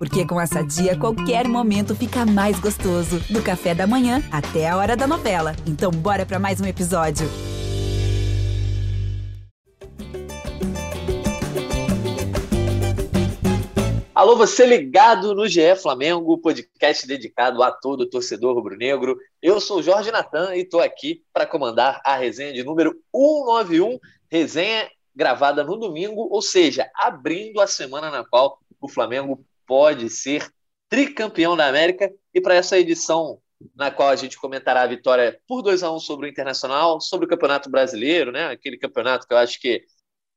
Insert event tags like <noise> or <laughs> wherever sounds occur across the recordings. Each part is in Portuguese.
Porque com essa dia, qualquer momento fica mais gostoso. Do café da manhã até a hora da novela. Então, bora para mais um episódio. Alô, você ligado no GE Flamengo, podcast dedicado a todo torcedor rubro-negro. Eu sou Jorge Natan e estou aqui para comandar a resenha de número 191, resenha gravada no domingo, ou seja, abrindo a semana na qual o Flamengo pode ser tricampeão da América. E para essa edição, na qual a gente comentará a vitória por 2 a 1 sobre o Internacional, sobre o Campeonato Brasileiro, né? aquele campeonato que eu acho que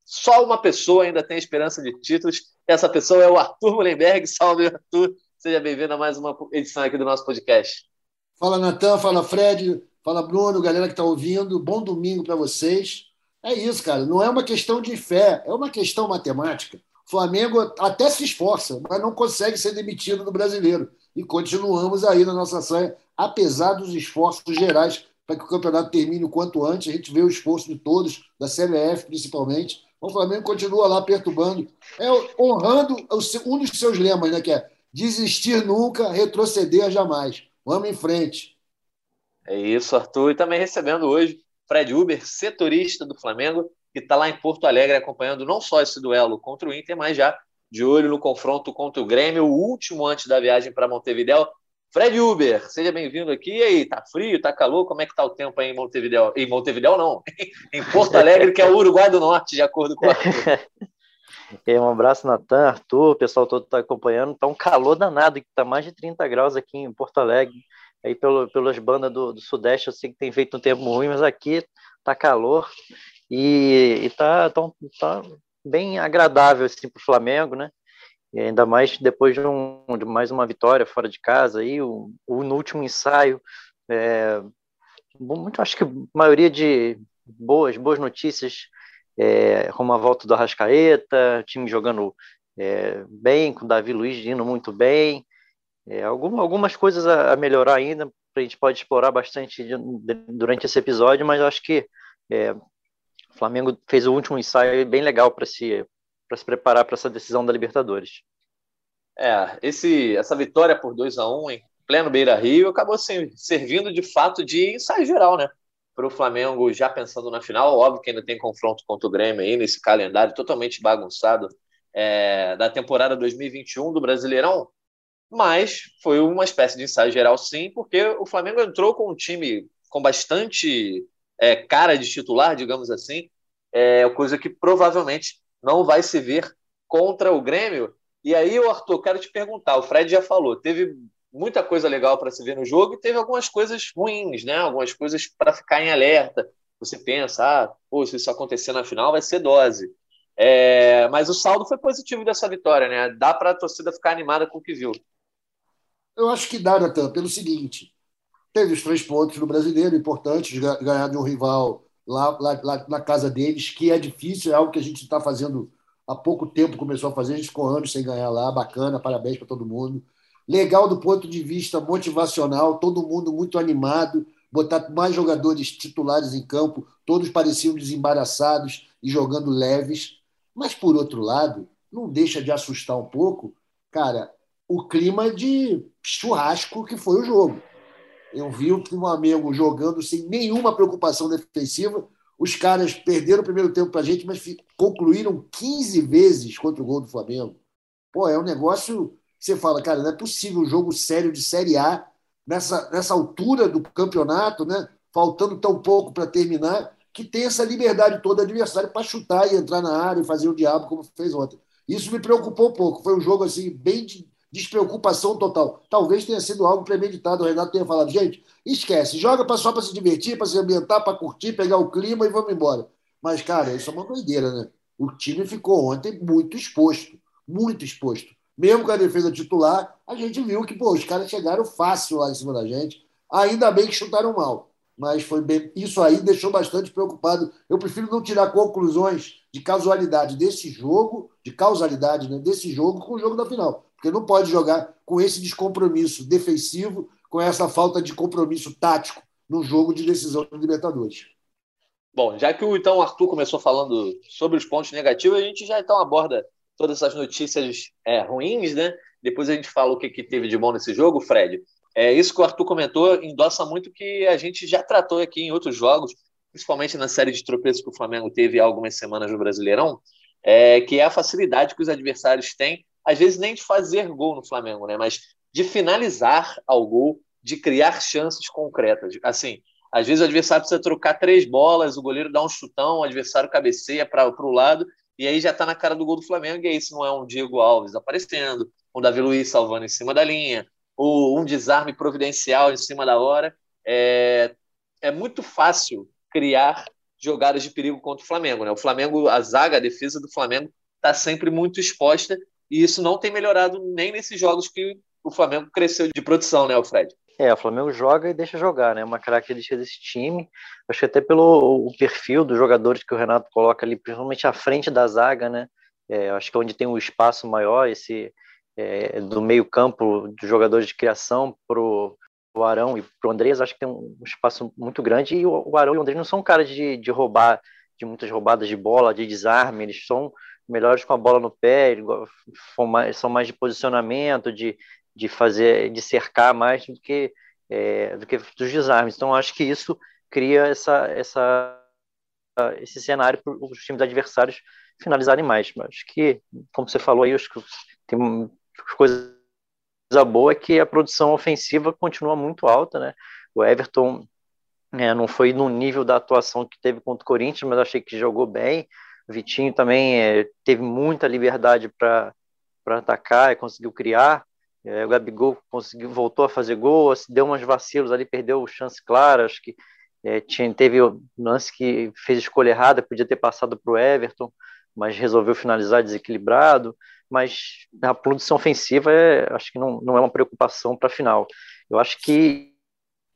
só uma pessoa ainda tem esperança de títulos. Essa pessoa é o Arthur Mullenberg. <laughs> Salve, Arthur. Seja bem-vindo a mais uma edição aqui do nosso podcast. Fala, Natan. Fala, Fred. Fala, Bruno, galera que está ouvindo. Bom domingo para vocês. É isso, cara. Não é uma questão de fé, é uma questão matemática. Flamengo até se esforça, mas não consegue ser demitido do brasileiro. E continuamos aí na nossa sanha, apesar dos esforços gerais para que o campeonato termine o quanto antes. A gente vê o esforço de todos, da CBF principalmente. O Flamengo continua lá perturbando, é, honrando um dos seus lemas, né, que é desistir nunca, retroceder jamais. Vamos em frente. É isso, Arthur. E também recebendo hoje Fred Uber, setorista do Flamengo, que está lá em Porto Alegre acompanhando não só esse duelo contra o Inter, mas já de olho no confronto contra o Grêmio, o último antes da viagem para Montevideo. Fred Uber, seja bem-vindo aqui. E aí, tá frio, tá calor? Como é que tá o tempo aí em Montevideo? Em Montevideo não, <laughs> em Porto Alegre, que é o Uruguai do Norte, de acordo com. E <laughs> um abraço, Natan, Arthur, o pessoal todo está acompanhando. Tá um calor danado, que tá mais de 30 graus aqui em Porto Alegre. Aí pelo, pelas bandas do, do Sudeste eu sei que tem feito um tempo ruim, mas aqui tá calor. E, e tá, tá, bem agradável assim, para o Flamengo, né? E ainda mais depois de, um, de mais uma vitória fora de casa, aí, o, o no último ensaio, é, muito, acho que a maioria de boas, boas notícias, é, como a volta do Arrascaeta, time jogando é, bem, com o Davi Luiz indo muito bem, é, algum, algumas coisas a, melhorar ainda, a gente pode explorar bastante durante esse episódio, mas acho que é, o Flamengo fez o último ensaio bem legal para se, se preparar para essa decisão da Libertadores. É, esse, essa vitória por 2 a 1 um, em pleno Beira Rio acabou servindo de fato de ensaio geral, né? Para o Flamengo já pensando na final. Óbvio que ainda tem confronto contra o Grêmio aí nesse calendário totalmente bagunçado é, da temporada 2021 do Brasileirão. Mas foi uma espécie de ensaio geral, sim, porque o Flamengo entrou com um time com bastante é, cara de titular, digamos assim, é, coisa que provavelmente não vai se ver contra o Grêmio. E aí, Arthur, quero te perguntar: o Fred já falou, teve muita coisa legal para se ver no jogo e teve algumas coisas ruins, né? Algumas coisas para ficar em alerta. Você pensa, ah, pô, se isso acontecer na final vai ser dose. É, mas o saldo foi positivo dessa vitória, né? Dá para a torcida ficar animada com o que viu. Eu acho que dá, Natan, pelo seguinte: teve os três pontos no brasileiro, importantes, ganhar de um rival lá, lá, lá, na casa deles, que é difícil, é algo que a gente está fazendo há pouco tempo, começou a fazer, a gente ficou anos sem ganhar lá, bacana, parabéns para todo mundo. Legal do ponto de vista motivacional, todo mundo muito animado, botar mais jogadores titulares em campo, todos pareciam desembaraçados e jogando leves. Mas, por outro lado, não deixa de assustar um pouco, cara, o clima de churrasco que foi o jogo. Eu vi o Flamengo jogando sem nenhuma preocupação defensiva. Os caras perderam o primeiro tempo para a gente, mas concluíram 15 vezes contra o gol do Flamengo. Pô, é um negócio. Você fala, cara, não é possível um jogo sério de Série A nessa, nessa altura do campeonato, né? faltando tão pouco para terminar, que tem essa liberdade toda do adversário para chutar e entrar na área e fazer o diabo como fez ontem. Isso me preocupou um pouco. Foi um jogo assim bem de, despreocupação total. Talvez tenha sido algo premeditado. O Renato tenha falado, gente, esquece, joga só para se divertir, para se ambientar, para curtir, pegar o clima e vamos embora. Mas, cara, isso é uma doideira, né? O time ficou ontem muito exposto, muito exposto. Mesmo com a defesa titular, a gente viu que pô, os caras chegaram fácil lá em cima da gente. Ainda bem que chutaram mal. Mas foi bem... isso aí deixou bastante preocupado. Eu prefiro não tirar conclusões de casualidade desse jogo, de causalidade né, desse jogo com o jogo da final. Porque não pode jogar com esse descompromisso defensivo, com essa falta de compromisso tático no jogo de decisão do Libertadores. Bom, já que o então Arthur começou falando sobre os pontos negativos, a gente já então aborda todas essas notícias é, ruins, né? depois a gente fala o que, que teve de bom nesse jogo, Fred. É, isso que o Arthur comentou endossa muito que a gente já tratou aqui em outros jogos, principalmente na série de tropeços que o Flamengo teve há algumas semanas no Brasileirão, é, que é a facilidade que os adversários têm, às vezes nem de fazer gol no Flamengo, né, mas de finalizar ao gol, de criar chances concretas. Assim, às vezes o adversário precisa trocar três bolas, o goleiro dá um chutão, o adversário cabeceia para o lado, e aí já está na cara do gol do Flamengo, e aí se não é um Diego Alves aparecendo, um Davi Luiz salvando em cima da linha, ou um desarme providencial em cima da hora, é, é muito fácil criar jogadas de perigo contra o Flamengo. Né? O Flamengo, a zaga, a defesa do Flamengo está sempre muito exposta, e isso não tem melhorado nem nesses jogos que o Flamengo cresceu de produção, né, Fred? É, o Flamengo joga e deixa jogar, né? Uma característica desse time. Acho que até pelo o perfil dos jogadores que o Renato coloca ali, principalmente à frente da zaga, né? É, acho que é onde tem um espaço maior, esse é, do meio campo dos jogadores de criação pro o Arão e pro Andrés, acho que tem um espaço muito grande. E o, o Arão e o Andrés não são caras de, de roubar, de muitas roubadas de bola, de desarme. Eles são melhores com a bola no pé, são mais, de posicionamento, de de fazer, de cercar mais do que é, do que dos desarmes. Então acho que isso cria essa essa esse cenário para os times adversários finalizarem mais. Mas acho que, como você falou aí, acho que tem coisa boa é que a produção ofensiva continua muito alta, né? O Everton é, não foi no nível da atuação que teve contra o Corinthians, mas achei que jogou bem. Vitinho também é, teve muita liberdade para atacar e conseguiu criar. É, o Gabigol conseguiu, voltou a fazer gol, deu umas vacilos ali, perdeu chance clara, acho que é, tinha, teve o lance que fez escolha errada, podia ter passado para o Everton, mas resolveu finalizar desequilibrado. Mas a produção ofensiva, é, acho que não, não é uma preocupação para a final. Eu acho que.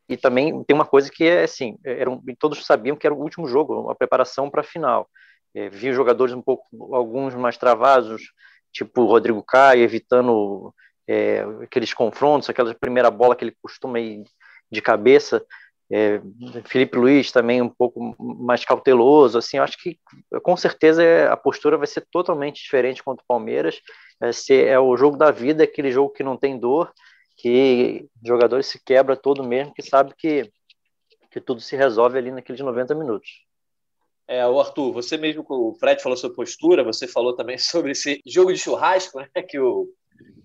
E também tem uma coisa que é assim: um, todos sabiam que era o último jogo, a preparação para a final. É, vi jogadores um pouco, alguns mais travados, tipo Rodrigo Caio, evitando é, aqueles confrontos, aquela primeira bola que ele costuma ir de cabeça. É, Felipe Luiz também um pouco mais cauteloso, assim, acho que com certeza a postura vai ser totalmente diferente contra o Palmeiras. É, o jogo da vida, aquele jogo que não tem dor, que o jogador se quebra todo mesmo, que sabe que, que tudo se resolve ali naqueles 90 minutos. É, o Arthur, você mesmo, o Fred falou sobre postura, você falou também <laughs> sobre esse jogo de churrasco, né, <laughs> que o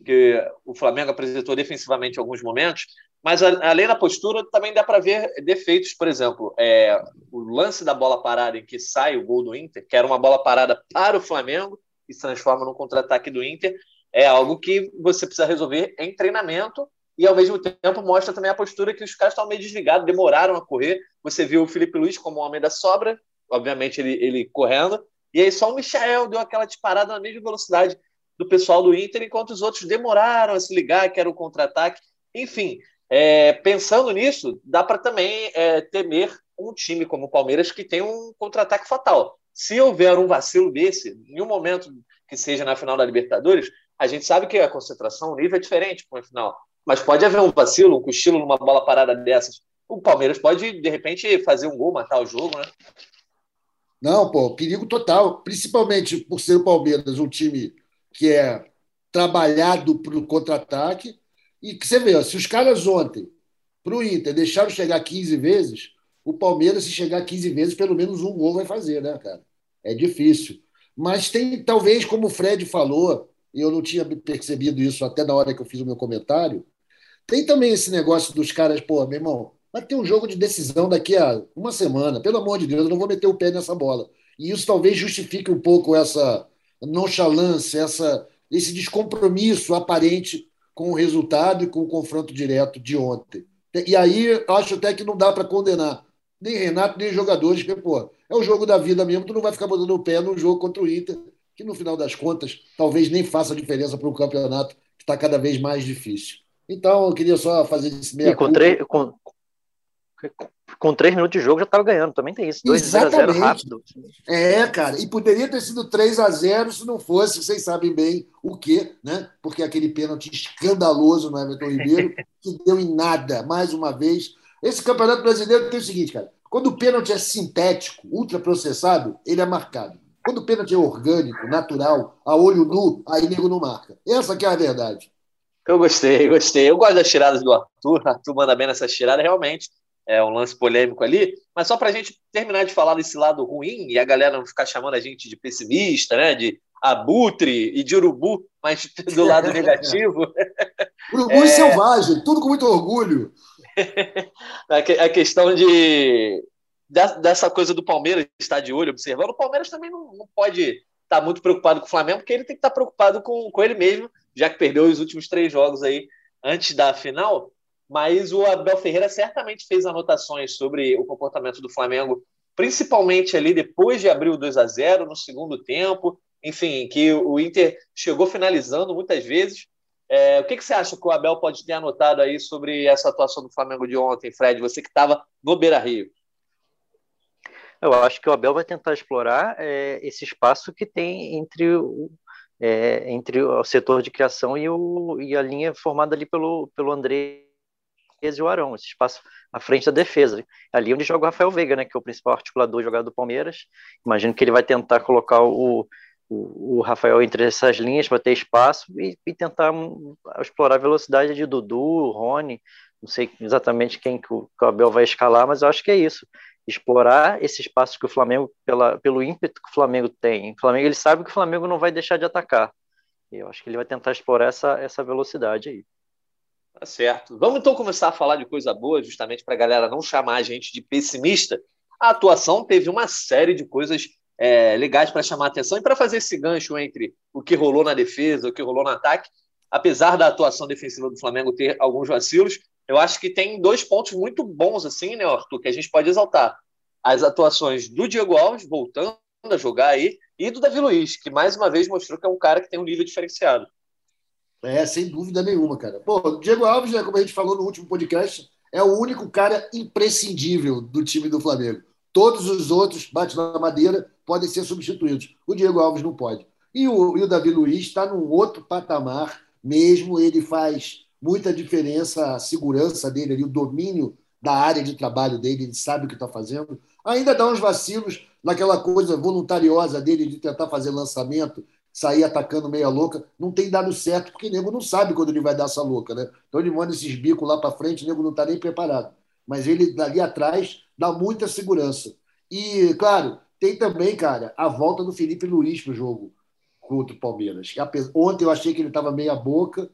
que o Flamengo apresentou defensivamente em alguns momentos, mas além da postura, também dá para ver defeitos, por exemplo, é, o lance da bola parada em que sai o gol do Inter, que era uma bola parada para o Flamengo e se transforma num contra-ataque do Inter, é algo que você precisa resolver em treinamento e ao mesmo tempo mostra também a postura que os caras estão meio desligados, demoraram a correr. Você viu o Felipe Luiz como homem da sobra, obviamente ele, ele correndo, e aí só o Michael deu aquela disparada na mesma velocidade do pessoal do Inter, enquanto os outros demoraram a se ligar, que era o contra-ataque. Enfim, é, pensando nisso, dá para também é, temer um time como o Palmeiras que tem um contra-ataque fatal. Se houver um vacilo desse, em um momento que seja na final da Libertadores, a gente sabe que a concentração, o nível é diferente para uma final. Mas pode haver um vacilo, um cochilo numa bola parada dessas. O Palmeiras pode, de repente, fazer um gol, matar o jogo, né? Não, pô, perigo total. Principalmente por ser o Palmeiras um time que é trabalhado para o contra-ataque. E que você vê, se os caras ontem, para o Inter, deixaram chegar 15 vezes, o Palmeiras, se chegar 15 vezes, pelo menos um gol vai fazer, né, cara? É difícil. Mas tem, talvez, como o Fred falou, e eu não tinha percebido isso até na hora que eu fiz o meu comentário, tem também esse negócio dos caras, pô, meu irmão, vai ter um jogo de decisão daqui a uma semana, pelo amor de Deus, eu não vou meter o pé nessa bola. E isso talvez justifique um pouco essa, nonchalância, essa, esse descompromisso aparente com o resultado e com o confronto direto de ontem. E aí acho até que não dá para condenar nem Renato, nem jogadores, porque, pô, é o jogo da vida mesmo, tu não vai ficar botando o pé no jogo contra o Inter, que no final das contas talvez nem faça diferença para o campeonato, que está cada vez mais difícil. Então, eu queria só fazer esse meia e com, três, com, com três minutos de jogo já estava ganhando, também tem isso. 2 a 0 rápido. É, cara, e poderia ter sido 3 a 0 se não fosse, vocês sabem bem o quê, né? Porque aquele pênalti escandaloso no Everton Ribeiro, <laughs> que deu em nada, mais uma vez. Esse campeonato brasileiro tem o seguinte, cara: quando o pênalti é sintético, ultraprocessado, ele é marcado. Quando o pênalti é orgânico, natural, a olho nu, aí nego não marca. Essa que é a verdade. Eu gostei, gostei. Eu gosto das tiradas do Arthur. Arthur manda bem nessa tirada, realmente. É um lance polêmico ali. Mas só para a gente terminar de falar desse lado ruim e a galera não ficar chamando a gente de pessimista, né? De abutre e de urubu, mas <laughs> do lado negativo. <laughs> urubu é... selvagem, tudo com muito orgulho. <laughs> a questão de dessa coisa do Palmeiras estar de olho, observando, o Palmeiras também não, não pode estar muito preocupado com o Flamengo, porque ele tem que estar preocupado com, com ele mesmo, já que perdeu os últimos três jogos aí antes da final. Mas o Abel Ferreira certamente fez anotações sobre o comportamento do Flamengo, principalmente ali depois de abrir o 2 a 0 no segundo tempo, enfim, que o Inter chegou finalizando muitas vezes. É, o que, que, você acha que o Abel pode ter anotado aí sobre essa atuação do Flamengo de ontem, Fred? Você que estava no Beira Rio. Eu acho que o Abel vai tentar explorar é, esse espaço que tem entre o, é, entre o setor de criação e, o, e a linha formada ali pelo, pelo André e o Arão, esse espaço à frente da defesa. Ali onde joga o Rafael Veiga, né, que é o principal articulador jogador do Palmeiras. Imagino que ele vai tentar colocar o, o, o Rafael entre essas linhas para ter espaço e, e, tentar explorar a velocidade de Dudu, Rony, não sei exatamente quem que o, que o Abel vai escalar, mas eu acho que é isso explorar esse espaço que o Flamengo, pela, pelo ímpeto que o Flamengo tem. O Flamengo ele sabe que o Flamengo não vai deixar de atacar. Eu acho que ele vai tentar explorar essa, essa velocidade aí. Tá certo. Vamos então começar a falar de coisa boa, justamente para a galera não chamar a gente de pessimista. A atuação teve uma série de coisas é, legais para chamar a atenção e para fazer esse gancho entre o que rolou na defesa, o que rolou no ataque. Apesar da atuação defensiva do Flamengo ter alguns vacilos, eu acho que tem dois pontos muito bons, assim, né, Arthur, que a gente pode exaltar. As atuações do Diego Alves, voltando a jogar aí, e do Davi Luiz, que mais uma vez mostrou que é um cara que tem um nível diferenciado. É, sem dúvida nenhuma, cara. Pô, Diego Alves, né, como a gente falou no último podcast, é o único cara imprescindível do time do Flamengo. Todos os outros, bate na madeira, podem ser substituídos. O Diego Alves não pode. E o, e o Davi Luiz está num outro patamar mesmo. Ele faz muita diferença a segurança dele ali, o domínio da área de trabalho dele, ele sabe o que está fazendo. Ainda dá uns vacilos naquela coisa voluntariosa dele de tentar fazer lançamento, sair atacando meia louca. Não tem dado certo, porque o nego não sabe quando ele vai dar essa louca, né? Então ele manda esses bicos lá para frente, o nego não está nem preparado. Mas ele, dali atrás, dá muita segurança. E, claro, tem também, cara, a volta do Felipe Luiz para o jogo contra o Palmeiras. Ontem eu achei que ele estava meia boca,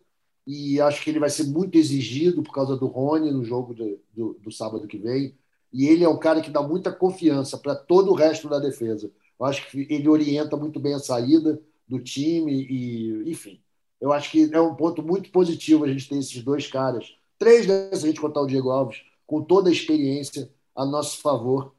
e acho que ele vai ser muito exigido por causa do Rony no jogo do, do, do sábado que vem. E ele é um cara que dá muita confiança para todo o resto da defesa. Eu acho que ele orienta muito bem a saída do time e, enfim, eu acho que é um ponto muito positivo a gente ter esses dois caras, três, se a gente contar o Diego Alves, com toda a experiência a nosso favor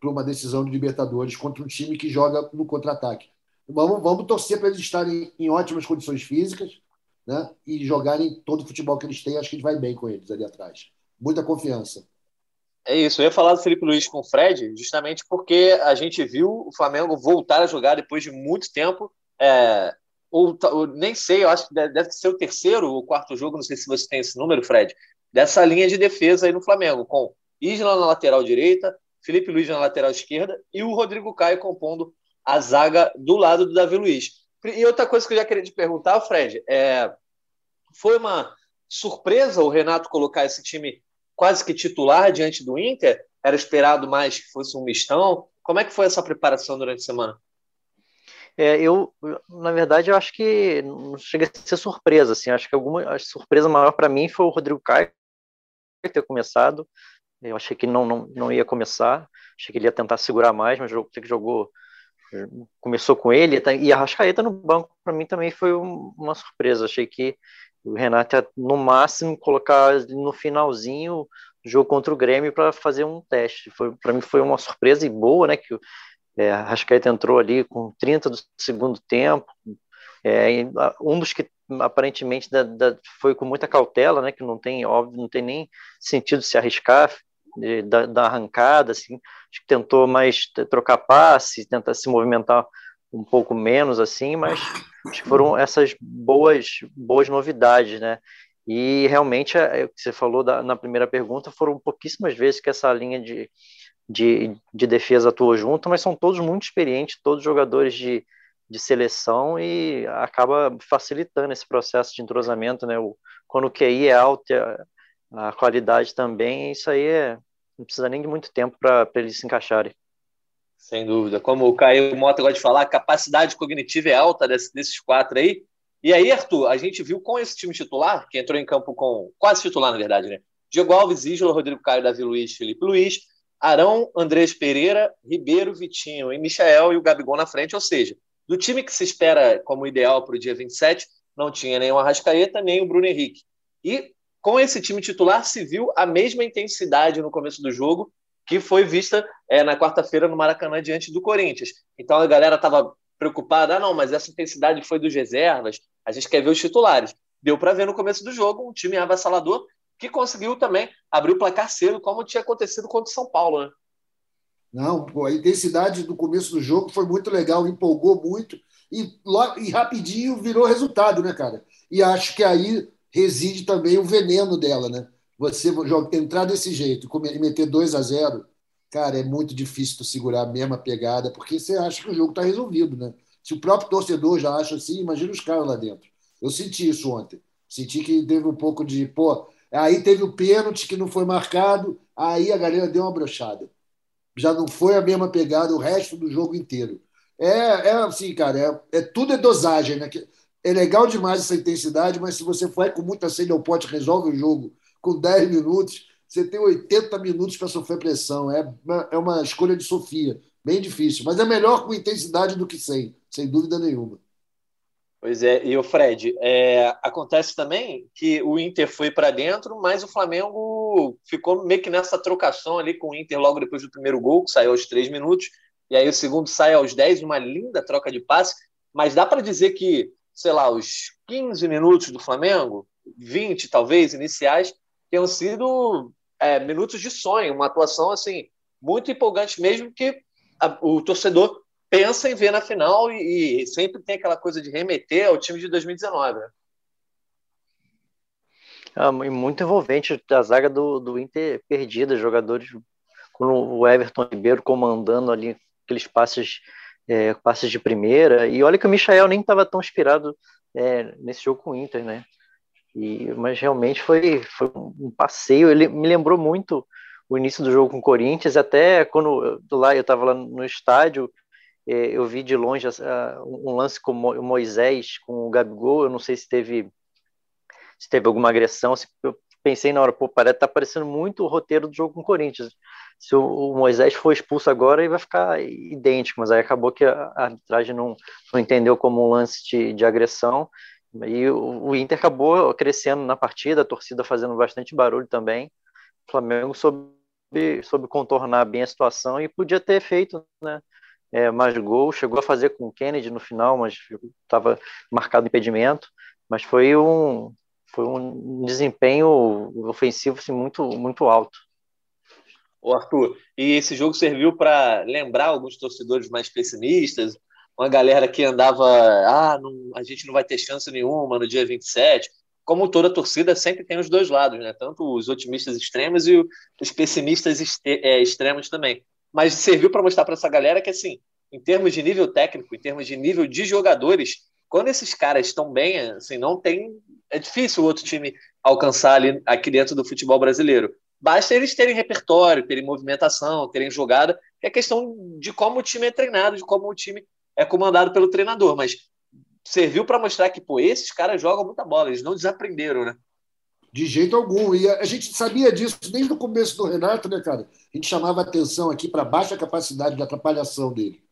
para uma decisão de Libertadores contra um time que joga no contra-ataque. Vamos, vamos torcer para eles estarem em ótimas condições físicas, né? e jogarem todo o futebol que eles têm, acho que a gente vai bem com eles ali atrás. Muita confiança. É isso, eu ia falar do Felipe Luiz com o Fred, justamente porque a gente viu o Flamengo voltar a jogar depois de muito tempo. É, ou, ou, nem sei, eu acho que deve ser o terceiro ou quarto jogo, não sei se você tem esse número, Fred, dessa linha de defesa aí no Flamengo, com Isla na lateral direita, Felipe Luiz na lateral esquerda e o Rodrigo Caio compondo a zaga do lado do Davi Luiz. E outra coisa que eu já queria te perguntar, Fred, é, foi uma surpresa o Renato colocar esse time quase que titular diante do Inter? Era esperado mais que fosse um mistão? Como é que foi essa preparação durante a semana? É, eu, na verdade, eu acho que não chega a ser surpresa, assim, acho que alguma a surpresa maior para mim foi o Rodrigo Caio ter começado, eu achei que não, não, não ia começar, achei que ele ia tentar segurar mais, mas o que jogou começou com ele tá, e a Rascaeta no banco para mim também foi uma surpresa. Achei que o Renato ia no máximo colocar no finalzinho o jogo contra o Grêmio para fazer um teste. Para mim foi uma surpresa e boa, né? Que é, a Rascaeta entrou ali com 30 do segundo tempo. É, um dos que aparentemente da, da, foi com muita cautela, né? Que não tem óbvio, não tem nem sentido se arriscar da, da, arrancada, assim, acho que tentou mais trocar passe, tentar se movimentar um pouco menos, assim, mas acho que foram essas boas, boas novidades, né? E realmente, é, é o que você falou da, na primeira pergunta, foram pouquíssimas vezes que essa linha de, de, de defesa atuou junto, mas são todos muito experientes, todos jogadores de, de seleção e acaba facilitando esse processo de entrosamento, né? O, quando o QI é alto a, a qualidade também, isso aí é, não precisa nem de muito tempo para eles se encaixarem. Sem dúvida. Como o Caio Mota gosta de falar, a capacidade cognitiva é alta desse, desses quatro aí. E aí, Arthur, a gente viu com esse time titular, que entrou em campo com quase titular, na verdade, né? Diego Alves, Isla, Rodrigo Caio, Davi Luiz, Felipe Luiz, Arão, Andrés Pereira, Ribeiro, Vitinho e Michael e o Gabigol na frente. Ou seja, do time que se espera como ideal para o dia 27, não tinha nem o Arrascaeta, nem o Bruno Henrique. E com esse time titular se viu a mesma intensidade no começo do jogo que foi vista é, na quarta-feira no Maracanã diante do Corinthians. Então a galera estava preocupada, ah, não, mas essa intensidade foi dos reservas, a gente quer ver os titulares. Deu para ver no começo do jogo um time avassalador que conseguiu também abrir o placar cedo, como tinha acontecido contra o São Paulo, né? Não, pô, a intensidade do começo do jogo foi muito legal, empolgou muito e, e rapidinho virou resultado, né, cara? E acho que aí reside também o veneno dela, né? Você entrar desse jeito e meter 2 a 0 cara, é muito difícil tu segurar a mesma pegada, porque você acha que o jogo está resolvido, né? Se o próprio torcedor já acha assim, imagina os caras lá dentro. Eu senti isso ontem. Senti que teve um pouco de, pô, aí teve o pênalti que não foi marcado, aí a galera deu uma brochada. Já não foi a mesma pegada o resto do jogo inteiro. É, é assim, cara, é, é tudo é dosagem, né? É legal demais essa intensidade, mas se você for com muita sede ao pote, resolve o jogo com 10 minutos, você tem 80 minutos para sofrer pressão. É uma, é uma escolha de Sofia, bem difícil, mas é melhor com intensidade do que sem, sem dúvida nenhuma. Pois é, e o Fred, é, acontece também que o Inter foi para dentro, mas o Flamengo ficou meio que nessa trocação ali com o Inter logo depois do primeiro gol, que saiu aos três minutos, e aí o segundo sai aos 10, uma linda troca de passe, mas dá para dizer que, sei lá, os 15 minutos do Flamengo, 20 talvez, iniciais, tenham sido é, minutos de sonho, uma atuação assim muito empolgante mesmo que a, o torcedor pensa em ver na final e, e, sempre tem aquela coisa de remeter ao time de 2019. Né? É muito envolvente a zaga do, do Inter perdida, jogadores com o Everton Ribeiro comandando ali aqueles passes, é, passes de primeira. E olha que o Michael nem estava tão inspirado é, nesse jogo com o Inter, né? E, mas realmente foi, foi um passeio. Ele me lembrou muito o início do jogo com o Corinthians, até quando lá eu estava lá no estádio, eu vi de longe um lance com o Moisés, com o Gabigol. Eu não sei se teve, se teve alguma agressão. Eu pensei na hora, pô, parece tá parecendo muito o roteiro do jogo com o Corinthians. Se o, Moisés for expulso agora, ele vai ficar idêntico, mas aí acabou que a arbitragem não, não entendeu como um lance de, de agressão e o, o Inter acabou crescendo na partida, a torcida fazendo bastante barulho também. O Flamengo soube, soube contornar bem a situação e podia ter feito né, é, mais gol. Chegou a fazer com o Kennedy no final, mas estava marcado impedimento. Mas foi um, foi um desempenho ofensivo assim, muito, muito alto. O Arthur, e esse jogo serviu para lembrar alguns torcedores mais pessimistas, uma galera que andava, ah, não, a gente não vai ter chance nenhuma no dia 27. Como toda torcida, sempre tem os dois lados, né? Tanto os otimistas extremos e os pessimistas é, extremos também. Mas serviu para mostrar para essa galera que, assim, em termos de nível técnico, em termos de nível de jogadores, quando esses caras estão bem, assim, não tem. É difícil o outro time alcançar ali aqui dentro do futebol brasileiro. Basta eles terem repertório, terem movimentação, terem jogada, é questão de como o time é treinado, de como o time é comandado pelo treinador, mas serviu para mostrar que, pô, esses caras jogam muita bola, eles não desaprenderam, né? De jeito algum. E a gente sabia disso desde o começo do Renato, né, cara? A gente chamava atenção aqui para a baixa capacidade de atrapalhação dele.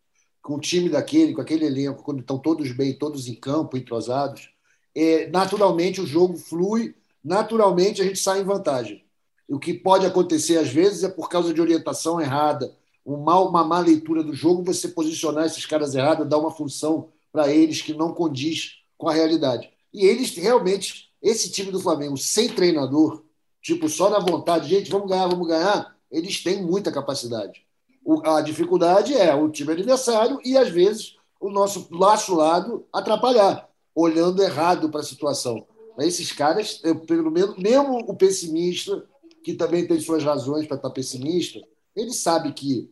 Com o time daquele, com aquele elenco, quando estão todos bem, todos em campo, entrosados, é, naturalmente o jogo flui, naturalmente a gente sai em vantagem. O que pode acontecer às vezes é por causa de orientação errada, um mal, uma má leitura do jogo, você posicionar esses caras errados, dar uma função para eles que não condiz com a realidade. E eles realmente, esse time do Flamengo, sem treinador, tipo, só na vontade, gente, vamos ganhar, vamos ganhar, eles têm muita capacidade. O, a dificuldade é o time adversário e, às vezes, o nosso laço lado atrapalhar, olhando errado para a situação. Esses caras, eu, pelo menos, mesmo o pessimista, que também tem suas razões para estar pessimista, ele sabe que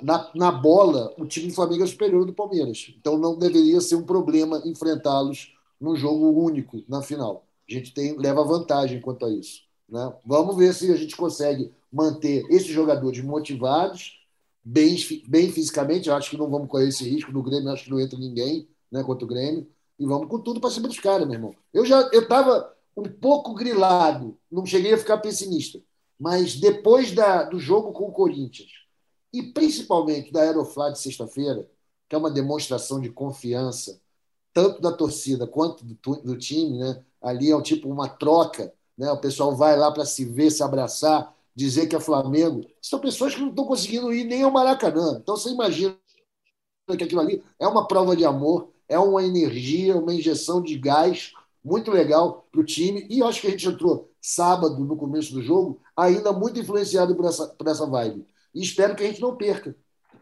na, na bola, o time do Flamengo é superior do Palmeiras. Então não deveria ser um problema enfrentá-los num jogo único na final. A gente tem, leva vantagem quanto a isso. Né? Vamos ver se a gente consegue manter esses jogadores motivados, bem, bem fisicamente. Eu acho que não vamos correr esse risco. No Grêmio, acho que não entra ninguém né, contra o Grêmio. E vamos com tudo para cima dos caras, meu irmão. Eu já estava um pouco grilado, não cheguei a ficar pessimista. Mas depois da, do jogo com o Corinthians, e principalmente da Aeroflá de sexta-feira, que é uma demonstração de confiança, tanto da torcida quanto do, do time, né? Ali é tipo uma troca, né? o pessoal vai lá para se ver, se abraçar, dizer que é Flamengo. São pessoas que não estão conseguindo ir nem ao Maracanã. Então você imagina que aquilo ali é uma prova de amor, é uma energia, uma injeção de gás muito legal para o time. E eu acho que a gente entrou sábado, no começo do jogo, ainda muito influenciado por essa, por essa vibe. E espero que a gente não perca.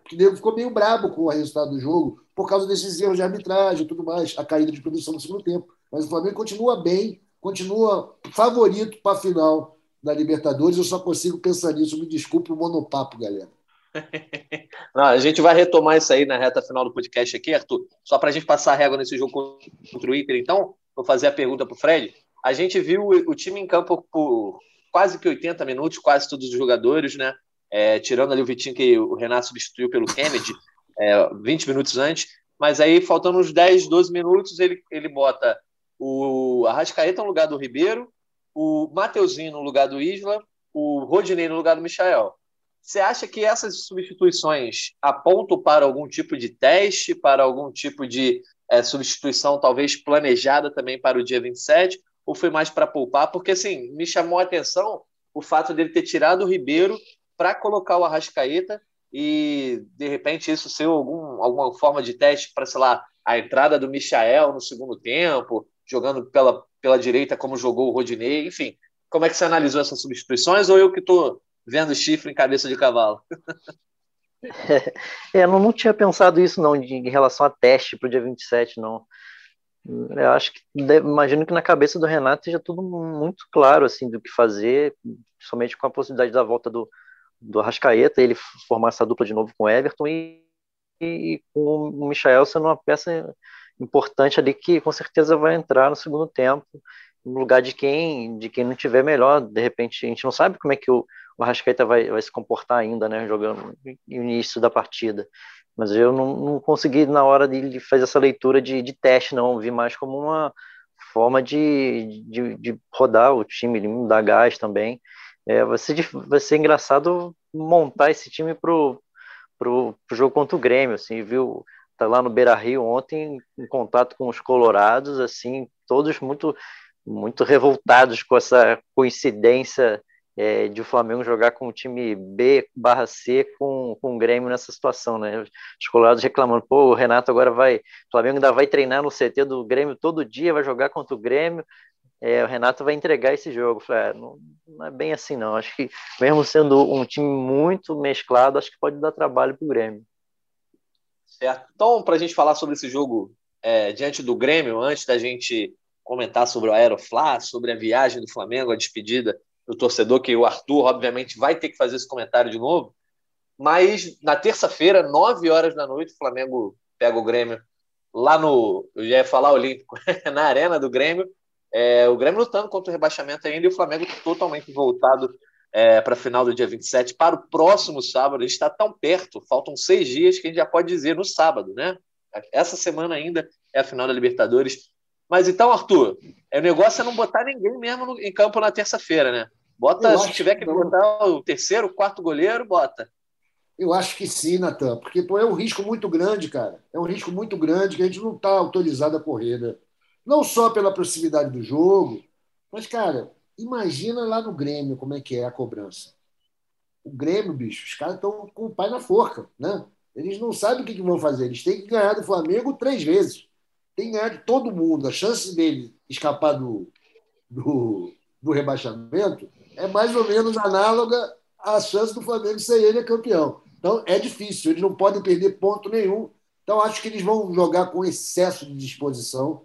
Porque Diego ficou meio brabo com o resultado do jogo, por causa desses erros de arbitragem e tudo mais, a caída de produção no segundo tempo. Mas o Flamengo continua bem, continua favorito para a final da Libertadores. Eu só consigo pensar nisso. Me desculpe o monopapo, galera. <laughs> Não, a gente vai retomar isso aí na reta final do podcast aqui, Arthur. Só para a gente passar a régua nesse jogo contra o Inter, então, vou fazer a pergunta para o Fred. A gente viu o time em campo por quase que 80 minutos, quase todos os jogadores, né? É, tirando ali o Vitinho que o Renato substituiu pelo Kennedy é, 20 minutos antes. Mas aí, faltando uns 10, 12 minutos, ele, ele bota o Arrascaeta no lugar do Ribeiro, o Mateuzinho no lugar do Isla, o Rodinei no lugar do Michael. Você acha que essas substituições apontam para algum tipo de teste, para algum tipo de é, substituição talvez planejada também para o dia 27, ou foi mais para poupar? Porque, assim, me chamou a atenção o fato dele ter tirado o Ribeiro para colocar o Arrascaeta e, de repente, isso ser algum, alguma forma de teste para, sei lá, a entrada do Michael no segundo tempo, jogando pela, pela direita como jogou o Rodinei, enfim. Como é que você analisou essas substituições ou eu que estou vendo chifre em cabeça de cavalo. <laughs> É, eu não, tinha pensado isso não, em relação a teste para o dia 27, não. Eu acho que, imagino que na cabeça do Renato esteja tudo muito claro, assim, do que fazer, somente com a possibilidade da volta do, do Arrascaeta, ele formar essa dupla de novo com o Everton e, e, com o Michael sendo uma peça importante ali que com certeza vai entrar no segundo tempo, no lugar de quem de quem não tiver melhor. De repente, a gente não sabe como é que o, o vai, vai se comportar ainda, né, jogando no início da partida. Mas eu não, não consegui, na hora de fazer essa leitura de, de teste, não. Vi mais como uma forma de, de, de rodar o time, de dar gás também. É, vai, ser, vai ser engraçado montar esse time pro, pro, pro jogo contra o Grêmio, assim, viu? Tá lá no Beira Rio ontem, em contato com os colorados, assim, todos muito, muito revoltados com essa coincidência é, de o Flamengo jogar com o time B barra C com, com o Grêmio nessa situação, né? Os colorados reclamando, pô, o Renato agora vai, o Flamengo ainda vai treinar no CT do Grêmio todo dia, vai jogar contra o Grêmio, é, o Renato vai entregar esse jogo. falei, ah, não, não, é bem assim, não. Acho que mesmo sendo um time muito mesclado, acho que pode dar trabalho para o Grêmio. Certo. Então, para a gente falar sobre esse jogo é, diante do Grêmio, antes da gente comentar sobre o Aeroflá, sobre a viagem do Flamengo, a despedida do torcedor, que o Arthur, obviamente, vai ter que fazer esse comentário de novo. Mas na terça-feira, nove horas da noite, o Flamengo pega o Grêmio lá no. Eu já ia falar Olímpico, <laughs> na arena do Grêmio. É, o Grêmio lutando contra o rebaixamento ainda e o Flamengo totalmente voltado é, para a final do dia 27, para o próximo sábado. A gente está tão perto, faltam seis dias que a gente já pode dizer no sábado, né? Essa semana ainda é a final da Libertadores. Mas então, Arthur, é, o negócio é não botar ninguém mesmo no, em campo na terça-feira, né? Bota, eu se tiver que botar o terceiro, o quarto goleiro, bota. Eu acho que sim, Natan, porque pô, é um risco muito grande, cara. É um risco muito grande que a gente não está autorizado a correr, né? Não só pela proximidade do jogo, mas, cara, imagina lá no Grêmio como é que é a cobrança. O Grêmio, bicho, os caras estão com o pai na forca, né? Eles não sabem o que, que vão fazer. Eles têm que ganhar do Flamengo três vezes tem ganhar de todo mundo. A chance dele escapar do, do, do rebaixamento é mais ou menos análoga à chance do Flamengo ser ele campeão. Então é difícil, eles não podem perder ponto nenhum. Então acho que eles vão jogar com excesso de disposição,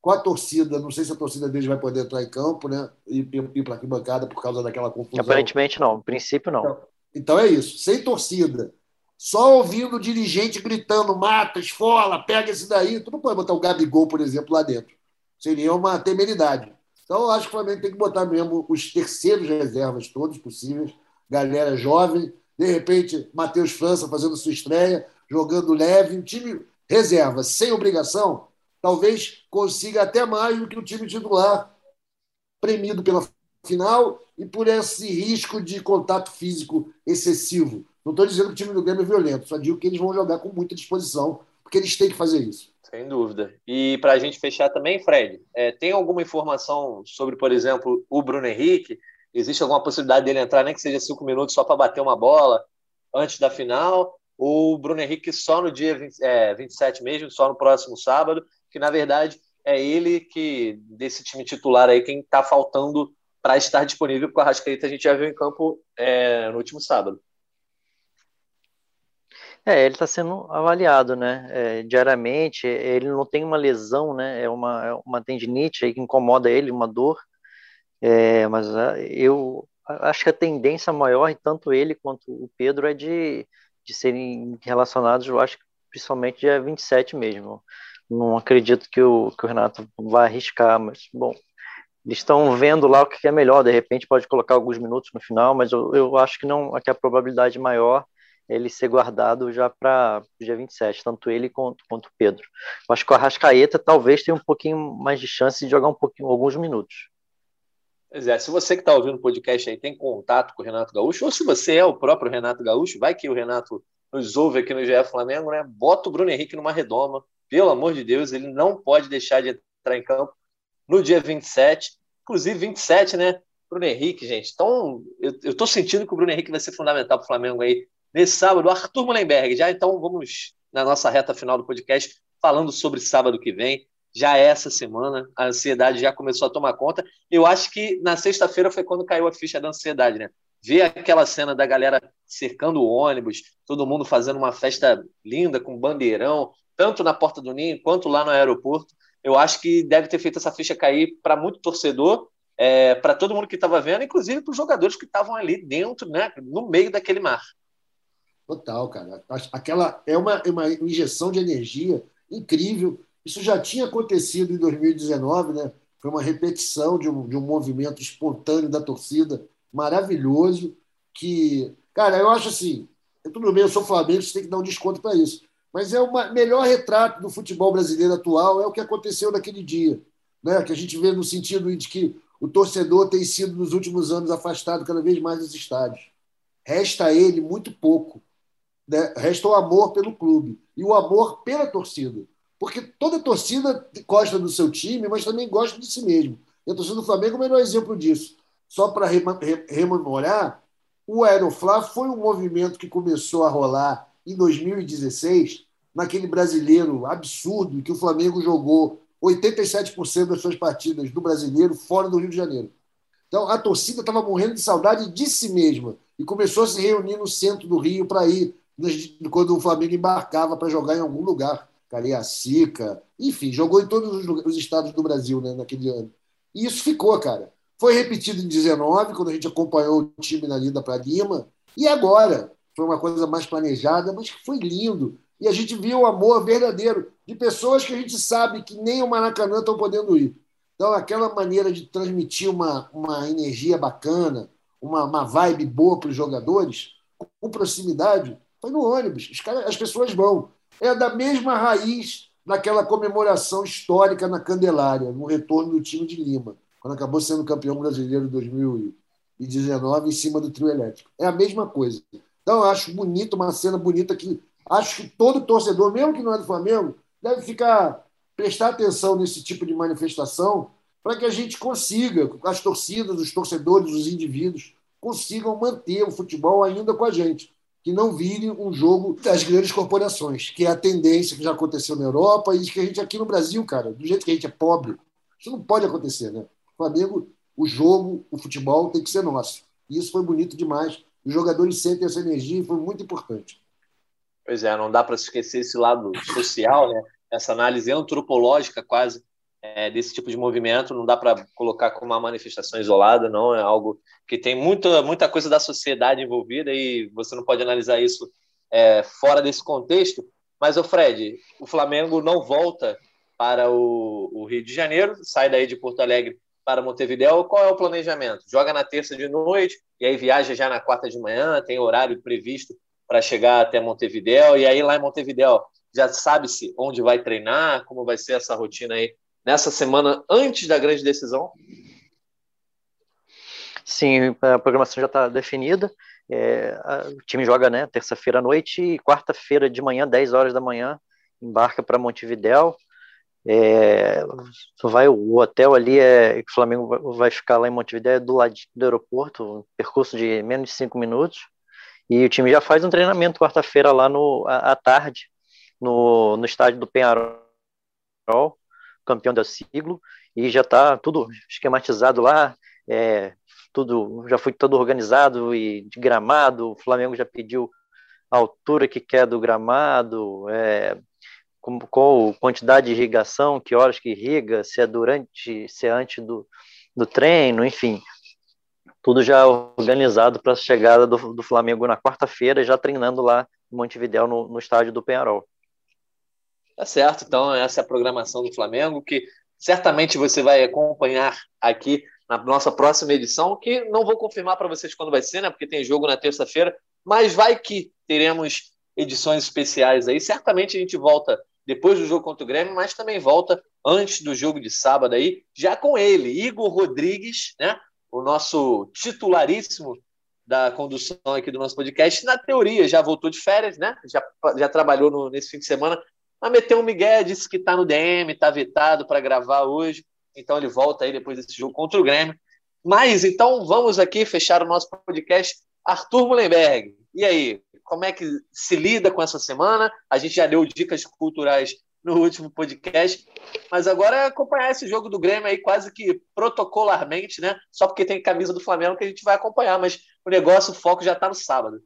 com a torcida. Não sei se a torcida deles vai poder entrar em campo, né? E ir para a arquibancada por causa daquela confusão. Aparentemente não, no princípio não. Então, então é isso. Sem torcida, só ouvindo o dirigente gritando: mata, esfola, pega esse daí. Tu não pode botar o Gabigol, por exemplo, lá dentro. Seria uma temeridade. Então, eu acho que o Flamengo tem que botar mesmo os terceiros reservas, todos possíveis, galera jovem, de repente, Matheus França fazendo sua estreia, jogando leve, um time reserva, sem obrigação, talvez consiga até mais do que o time titular, premido pela final e por esse risco de contato físico excessivo. Não estou dizendo que o time do Grêmio é violento, só digo que eles vão jogar com muita disposição, porque eles têm que fazer isso. Sem dúvida. E para a gente fechar também, Fred, é, tem alguma informação sobre, por exemplo, o Bruno Henrique? Existe alguma possibilidade dele entrar, nem que seja cinco minutos, só para bater uma bola antes da final? Ou o Bruno Henrique só no dia 20, é, 27 mesmo, só no próximo sábado? Que na verdade é ele que, desse time titular aí, quem está faltando para estar disponível, porque o Arrascaeta a gente já viu em campo é, no último sábado. É, ele está sendo avaliado, né? É, diariamente, ele não tem uma lesão, né? É uma, é uma tendinite aí que incomoda ele, uma dor. É, mas ah, eu acho que a tendência maior, tanto ele quanto o Pedro, é de, de serem relacionados, eu acho principalmente dia 27 mesmo. Não acredito que o, que o Renato vai arriscar, mas, bom, eles estão vendo lá o que é melhor, de repente pode colocar alguns minutos no final, mas eu, eu acho que não, que a probabilidade maior é ele ser guardado já para o dia 27, tanto ele quanto, quanto o Pedro. Eu acho que o Arrascaeta talvez tenha um pouquinho mais de chance de jogar um pouquinho, alguns minutos. Pois é, se você que está ouvindo o podcast aí tem contato com o Renato Gaúcho, ou se você é o próprio Renato Gaúcho, vai que o Renato nos ouve aqui no GE Flamengo, né? Bota o Bruno Henrique numa redoma. Pelo amor de Deus, ele não pode deixar de entrar em campo no dia 27. Inclusive, 27, né? Bruno Henrique, gente. Então, eu, eu tô sentindo que o Bruno Henrique vai ser fundamental para o Flamengo aí nesse sábado. Arthur Mullenberg, já então vamos na nossa reta final do podcast falando sobre sábado que vem já é essa semana, a ansiedade já começou a tomar conta. Eu acho que na sexta-feira foi quando caiu a ficha da ansiedade, né? Ver aquela cena da galera cercando o ônibus, todo mundo fazendo uma festa linda com bandeirão, tanto na porta do Ninho quanto lá no aeroporto. Eu acho que deve ter feito essa ficha cair para muito torcedor, é, para todo mundo que estava vendo, inclusive para os jogadores que estavam ali dentro, né, no meio daquele mar. Total, cara. Aquela é uma, uma injeção de energia incrível isso já tinha acontecido em 2019, né? Foi uma repetição de um, de um movimento espontâneo da torcida, maravilhoso, que, cara, eu acho assim, tudo bem, eu sou Flamengo, você tem que dar um desconto para isso. Mas é o melhor retrato do futebol brasileiro atual é o que aconteceu naquele dia, né? Que a gente vê no sentido de que o torcedor tem sido nos últimos anos afastado cada vez mais dos estádios. Resta a ele muito pouco, né? Resta o amor pelo clube e o amor pela torcida. Porque toda torcida gosta do seu time, mas também gosta de si mesmo. E a torcida do Flamengo é o melhor exemplo disso. Só para rememorar, o Aeroflá foi um movimento que começou a rolar em 2016, naquele brasileiro absurdo que o Flamengo jogou 87% das suas partidas do brasileiro fora do Rio de Janeiro. Então a torcida estava morrendo de saudade de si mesma e começou a se reunir no centro do Rio para ir quando o Flamengo embarcava para jogar em algum lugar. Cariacica, enfim, jogou em todos os estados do Brasil né, naquele ano. E isso ficou, cara. Foi repetido em 19, quando a gente acompanhou o time na lida para Lima, e agora foi uma coisa mais planejada, mas foi lindo. E a gente viu o amor verdadeiro de pessoas que a gente sabe que nem o Maracanã estão podendo ir. Então, aquela maneira de transmitir uma, uma energia bacana, uma, uma vibe boa para os jogadores, com proximidade, foi no ônibus. As pessoas vão é da mesma raiz daquela comemoração histórica na Candelária, no retorno do time de Lima, quando acabou sendo campeão brasileiro em 2019 em cima do trio elétrico. É a mesma coisa. Então, eu acho bonito, uma cena bonita que acho que todo torcedor, mesmo que não é do Flamengo, deve ficar prestar atenção nesse tipo de manifestação para que a gente consiga, as torcidas, os torcedores, os indivíduos, consigam manter o futebol ainda com a gente que não vire um jogo das grandes corporações, que é a tendência que já aconteceu na Europa e que a gente aqui no Brasil, cara, do jeito que a gente é pobre, isso não pode acontecer, né? O Flamengo, o jogo, o futebol tem que ser nosso. E isso foi bonito demais. Os jogadores sentem essa energia e foi muito importante. Pois é, não dá para esquecer esse lado social, né? Essa análise antropológica quase é, desse tipo de movimento, não dá para colocar como uma manifestação isolada, não, é algo que tem muita, muita coisa da sociedade envolvida e você não pode analisar isso é, fora desse contexto. Mas, o Fred, o Flamengo não volta para o, o, Rio de Janeiro, sai daí de Porto Alegre para Montevideo. Qual é o planejamento? Joga na terça de noite e aí viaja já na quarta de manhã, tem horário previsto para chegar até Montevideo, e aí lá em Montevideo já sabe-se onde vai treinar, como vai ser essa rotina aí nessa semana antes da grande decisão? Sim, a programação já está definida. É, a, o time joga né, terça-feira à noite e quarta-feira de manhã, 10 horas da manhã, embarca para Montevidéu. É, vai o hotel ali é o Flamengo vai ficar lá em Montevidéu é do lado do aeroporto, um percurso de menos de cinco minutos. E o time já faz um treinamento quarta-feira lá no à, à tarde no, no estádio do Penharol, campeão do siglo, e já está tudo esquematizado lá. É, tudo já foi todo organizado e de gramado. O Flamengo já pediu a altura que quer do gramado, é, com, qual quantidade de irrigação, que horas que irriga, se é durante, se é antes do, do treino, enfim, tudo já organizado para a chegada do, do Flamengo na quarta-feira, já treinando lá em Montevidéu no, no estádio do Penharol. Tá certo, então essa é a programação do Flamengo que certamente você vai acompanhar aqui na nossa próxima edição, que não vou confirmar para vocês quando vai ser, né? Porque tem jogo na terça-feira, mas vai que teremos edições especiais aí. Certamente a gente volta depois do jogo contra o Grêmio, mas também volta antes do jogo de sábado aí, já com ele, Igor Rodrigues, né? O nosso titularíssimo da condução aqui do nosso podcast. Na teoria, já voltou de férias, né? Já, já trabalhou no, nesse fim de semana, mas meteu um Miguel, disse que está no DM, está vetado para gravar hoje. Então ele volta aí depois desse jogo contra o Grêmio. Mas então vamos aqui fechar o nosso podcast. Arthur Mullenberg, e aí? Como é que se lida com essa semana? A gente já deu dicas culturais no último podcast, mas agora é acompanhar esse jogo do Grêmio aí quase que protocolarmente, né? Só porque tem camisa do Flamengo que a gente vai acompanhar, mas o negócio, o foco já está no sábado.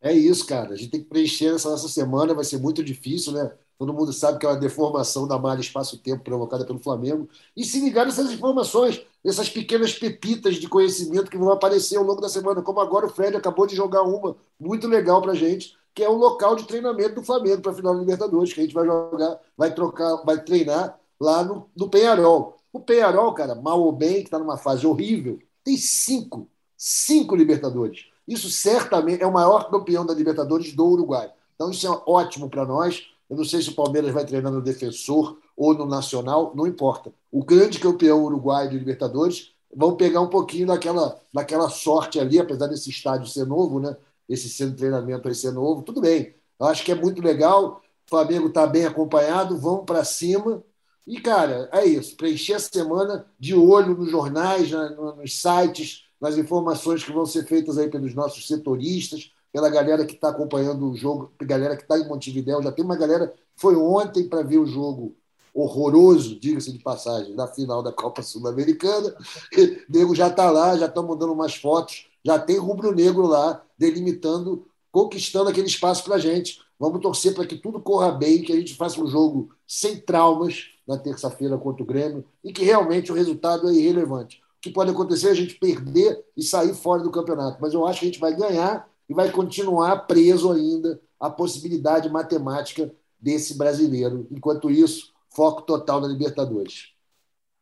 É isso, cara. A gente tem que preencher essa, essa semana, vai ser muito difícil, né? Todo mundo sabe que é uma deformação da malha espaço-tempo provocada pelo Flamengo. E se ligar nessas informações, essas pequenas pepitas de conhecimento que vão aparecer ao longo da semana, como agora o Fred acabou de jogar uma muito legal para gente, que é o local de treinamento do Flamengo para a final da Libertadores, que a gente vai jogar, vai trocar, vai treinar lá no, no Penharol. O Penharol, cara, mal ou bem, que está numa fase horrível, tem cinco, cinco Libertadores. Isso certamente é o maior campeão da Libertadores do Uruguai. Então isso é ótimo para nós eu não sei se o Palmeiras vai treinar no Defensor ou no Nacional, não importa. O grande campeão uruguaio de Libertadores vão pegar um pouquinho daquela, daquela sorte ali, apesar desse estádio ser novo, né? Esse centro de treinamento aí ser novo, tudo bem. Eu acho que é muito legal. O Flamengo está bem acompanhado, vamos para cima. E, cara, é isso. Preencher a semana de olho nos jornais, nos sites, nas informações que vão ser feitas aí pelos nossos setoristas, pela galera que está acompanhando o jogo, galera que está em Montevidéu. Já tem uma galera foi ontem para ver o jogo horroroso, diga-se de passagem, da final da Copa Sul-Americana. <laughs> Nego já está lá, já estão mandando umas fotos, já tem rubro-negro lá, delimitando, conquistando aquele espaço para a gente. Vamos torcer para que tudo corra bem, que a gente faça um jogo sem traumas na terça-feira contra o Grêmio e que realmente o resultado é irrelevante. O que pode acontecer é a gente perder e sair fora do campeonato, mas eu acho que a gente vai ganhar e vai continuar preso ainda à possibilidade matemática desse brasileiro. Enquanto isso, foco total na Libertadores.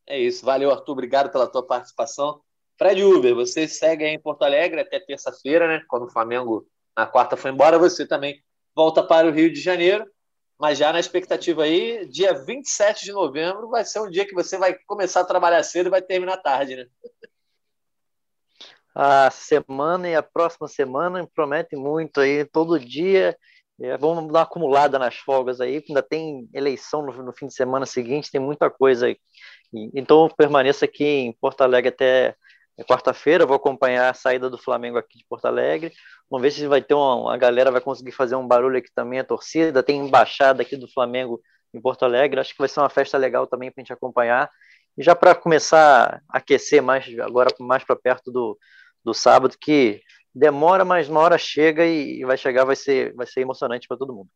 É isso. Valeu, Arthur. Obrigado pela tua participação. Fred Uber, você segue aí em Porto Alegre até terça-feira, né? Quando o Flamengo na quarta foi embora, você também volta para o Rio de Janeiro. Mas já na expectativa aí, dia 27 de novembro vai ser um dia que você vai começar a trabalhar cedo e vai terminar tarde, né? A semana e a próxima semana promete muito aí, todo dia. É, vamos dar uma acumulada nas folgas aí, ainda tem eleição no, no, fim de semana seguinte, tem muita coisa aí. Então, permaneça aqui em Porto Alegre até quarta-feira, vou acompanhar a saída do Flamengo aqui de Porto Alegre. Vamos ver se vai ter uma, uma galera vai conseguir fazer um barulho aqui também, a torcida. Tem embaixada aqui do Flamengo em Porto Alegre. Acho que vai ser uma festa legal também para a gente acompanhar. E já para começar a aquecer mais, agora mais para perto do, do sábado, que demora, mas uma hora chega e vai chegar, vai ser, vai ser emocionante para todo mundo.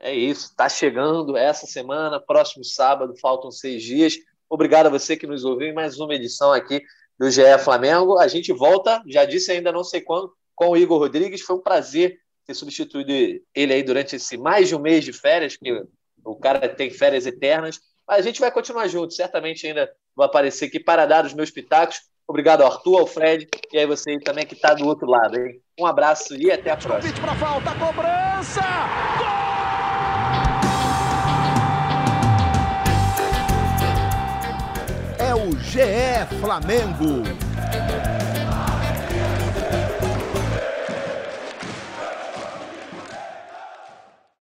É isso, está chegando essa semana, próximo sábado, faltam seis dias. Obrigado a você que nos ouviu em mais uma edição aqui do GE Flamengo. A gente volta, já disse ainda não sei quando, com o Igor Rodrigues. Foi um prazer ter substituído ele aí durante esse mais de um mês de férias, que o cara tem férias eternas. Mas a gente vai continuar junto, certamente ainda vou aparecer aqui para dar os meus pitacos. Obrigado, Arthur, ao Fred, e aí você também que está do outro lado. Hein? Um abraço e até a próxima. Convite para falta, cobrança! Gol! É o GE Flamengo.